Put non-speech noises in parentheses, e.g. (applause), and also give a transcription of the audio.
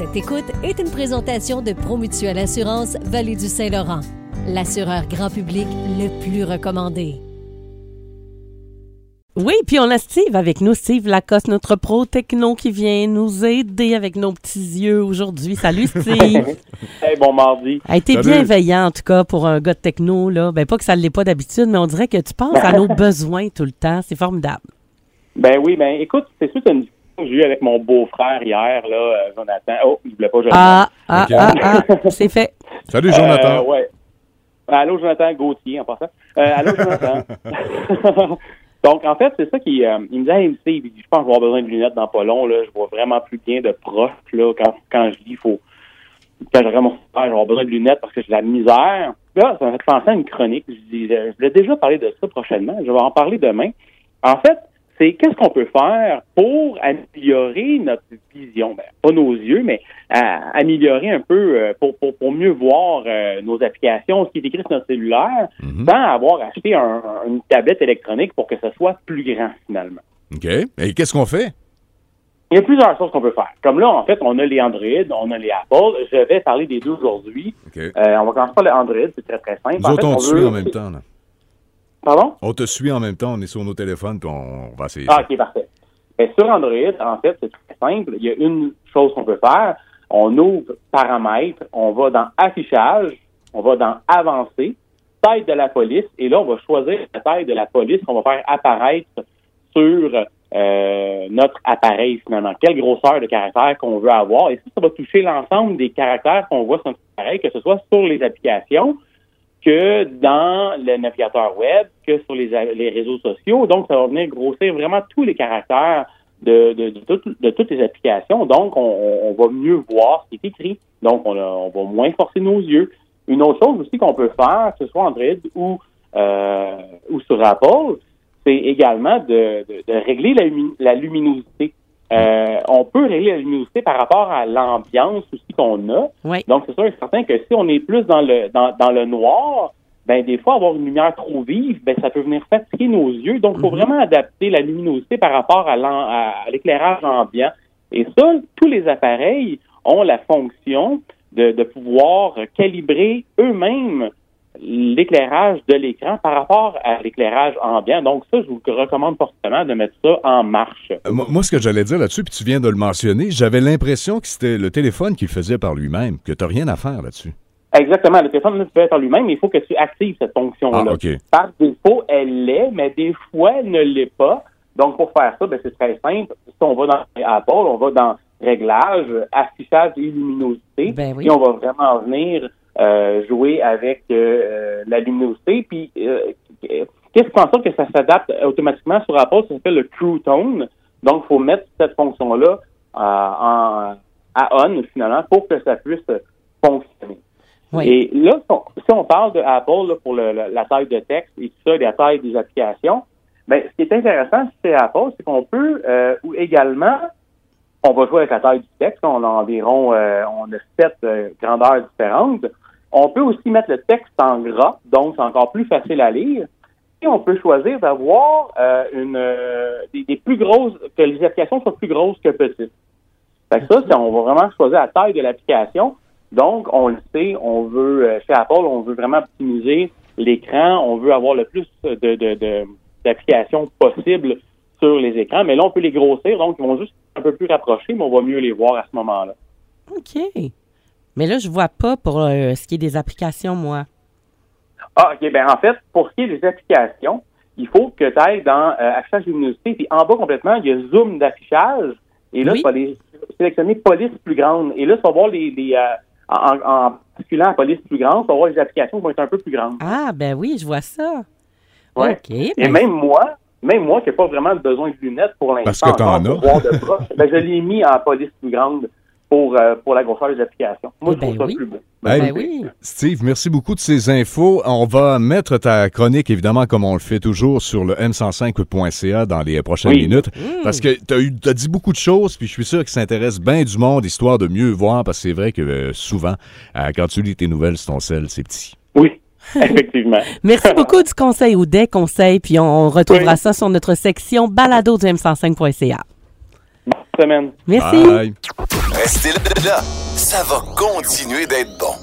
Cette écoute est une présentation de Promutuelle Assurance Vallée du Saint-Laurent, l'assureur grand public le plus recommandé. Oui, puis on a Steve avec nous, Steve Lacoste, notre pro techno qui vient nous aider avec nos petits yeux aujourd'hui. Salut (laughs) Steve. hey, bon mardi. A été bienveillant en tout cas pour un gars de techno là. Ben pas que ça ne l'est pas d'habitude, mais on dirait que tu penses à nos (laughs) besoins tout le temps. C'est formidable. Ben oui, ben écoute, c'est sûr une discussion que j'ai eue avec mon beau-frère hier là, euh, Jonathan. Oh, il voulait pas Jonathan. Ah ah ah, ah (laughs) c'est fait. Salut Jonathan. Euh, ouais. Allô Jonathan Gauthier en passant. Euh, allô Jonathan. (laughs) Donc, en fait, c'est ça qui euh, il me dit, hey, je pense que je vais avoir besoin de lunettes dans pas long, là. Je vois vraiment plus bien de proche, là. Quand, quand je lis, il faut, quand je vraiment, je vais avoir besoin de lunettes parce que j'ai de la misère. Là, ça m'a fait penser à une chronique. Je, dis, je voulais déjà parler de ça prochainement. Je vais en parler demain. En fait, c'est qu'est-ce qu'on peut faire pour améliorer notre vision, ben, pas nos yeux, mais améliorer un peu euh, pour, pour, pour, mieux voir euh, nos applications, ce qui est écrit sur notre cellulaire, Mhm. sans avoir acheté un- une tablette électronique pour que ce soit plus grand finalement. OK. Et qu'est-ce qu'on fait? Il y a plusieurs choses qu'on peut faire. Comme là, en fait, on a les Android, on a les Apple. Je vais parler des deux aujourd'hui. OK. Euh, on va commencer par les Android, c'est très très simple. Nous En fait, on on te suit veut- en même temps. Là. Pardon? On te suit en même temps. On est sur nos téléphones, puis on va essayer Ah, ok, parfait. Mais sur Android, en fait, c'est très simple. Il y a une chose qu'on peut faire. On ouvre paramètres, on va dans affichage, on va dans avancé, taille de la police, et là, on va choisir la taille de la police qu'on va faire apparaître sur euh, notre appareil finalement. Quelle grosseur de caractère qu'on veut avoir. Et ça, ça va toucher l'ensemble des caractères qu'on voit sur notre appareil, que ce soit sur les applications, que dans le navigateur web, que sur les, réseaux sociaux. Donc, ça va venir grossir vraiment tous les caractères de, tout- de toutes les applications. Donc, on, va mieux voir ce qui est écrit. Donc, on, va moins forcer nos yeux. Une autre chose aussi qu'on peut faire, que ce soit Android ou, euh, ou sur Apple, c'est également de, régler la luminosité. Euh, on peut régler la luminosité par rapport à l'ambiance aussi qu'on a. Oui. Donc, c'est sûr et certain que si on est plus dans le dans, dans le noir, ben des fois, avoir une lumière trop vive, ben ça peut venir fatiguer nos yeux. Donc, il faut vraiment adapter la luminosité par rapport à l'éclairage ambiant. Et ça, tous les appareils ont la fonction de, de pouvoir calibrer eux-mêmes l'éclairage de l'écran par rapport à l'éclairage ambiant. Donc, ça, je vous recommande fortement de mettre ça en marche. Euh, Moi, moi, ce que j'allais dire là-dessus, puis tu viens de le mentionner, j'avais l'impression que c'était le téléphone qui le faisait par lui-même, que tu n'as rien à faire là-dessus. Exactement. Le téléphone ne peut être en lui-même, mais il faut que tu actives cette fonction-là. Ah. Par défaut, elle l'est, mais des fois, elle ne l'est pas. Donc, pour faire ça, ben, c'est très simple. Si on va dans Apple, on va dans Réglages, affichage et luminosité. Ben oui. Puis on va vraiment venir jouer avec euh, la luminosité. Puis, euh, qu'est-ce qui fait en sorte que ça s'adapte automatiquement sur Apple? Ça s'appelle le True Tone. Donc, il faut mettre cette fonction-là euh, en, à on, finalement, pour que ça puisse fonctionner. Oui. Et là, si on- parle de Apple là, pour le- la, la taille de texte et tout ça, et la taille des applications, ben, ce qui est intéressant chez Apple, c'est qu'on peut euh, ou également, on va jouer avec la taille du texte. On a environ, euh, on a sept euh, grandeurs différentes. On peut aussi mettre le texte en gras, donc c'est encore plus facile à lire. Et on peut choisir d'avoir euh, une euh, des, plus grosses, que les applications soient plus grosses que petites. Fait que ça, on va vraiment choisir la taille de l'application. Donc, on le sait, on veut, euh, chez Apple, on veut vraiment optimiser l'écran, on veut avoir le plus de, de, d'applications possibles sur les écrans, mais là, on peut les grossir, donc ils vont juste un peu plus rapprocher, mais on va mieux les voir à ce moment-là. OK. Mais là, je vois pas pour euh, ce qui est des applications, moi. Ah, OK. Ben, en fait, pour ce qui est des applications, il faut que tu ailles dans euh, affichage luminosité, puis en bas complètement, il y a zoom d'affichage, et là, Oui. tu vas aller sélectionner police plus grande, et là, tu vas voir les, les euh, en, en basculant à police plus grande, tu vas voir les applications qui vont être un peu plus grandes. Ah, ben oui, je vois ça. Ouais. OK. Et ben- même moi, même moi qui n'ai pas vraiment besoin de lunettes pour l'instant, Parce que t'en as. ben, je l'ai mis en police plus grande pour, euh, pour la grosseur des applications. Moi, Eh je trouve ben ça oui. plus beau. Hey, Ben oui. Steve, merci beaucoup de ces infos. On va mettre ta chronique, évidemment, comme on le fait toujours, sur le m105.ca dans les prochaines Oui. minutes. Mm. Parce que tu as, dit beaucoup de choses, puis je suis sûr que ça intéresse bien du monde, histoire de mieux voir, parce que c'est vrai que euh, souvent, euh, quand tu lis tes nouvelles sur ton sel, c'est petit. Oui, (laughs) effectivement. (laughs) Merci beaucoup du conseil ou des conseils, puis on, on retrouvera Oui. ça sur notre section balado du M105.ca. Bonne semaine. Merci. Bye. Restez là, ça va continuer d'être bon.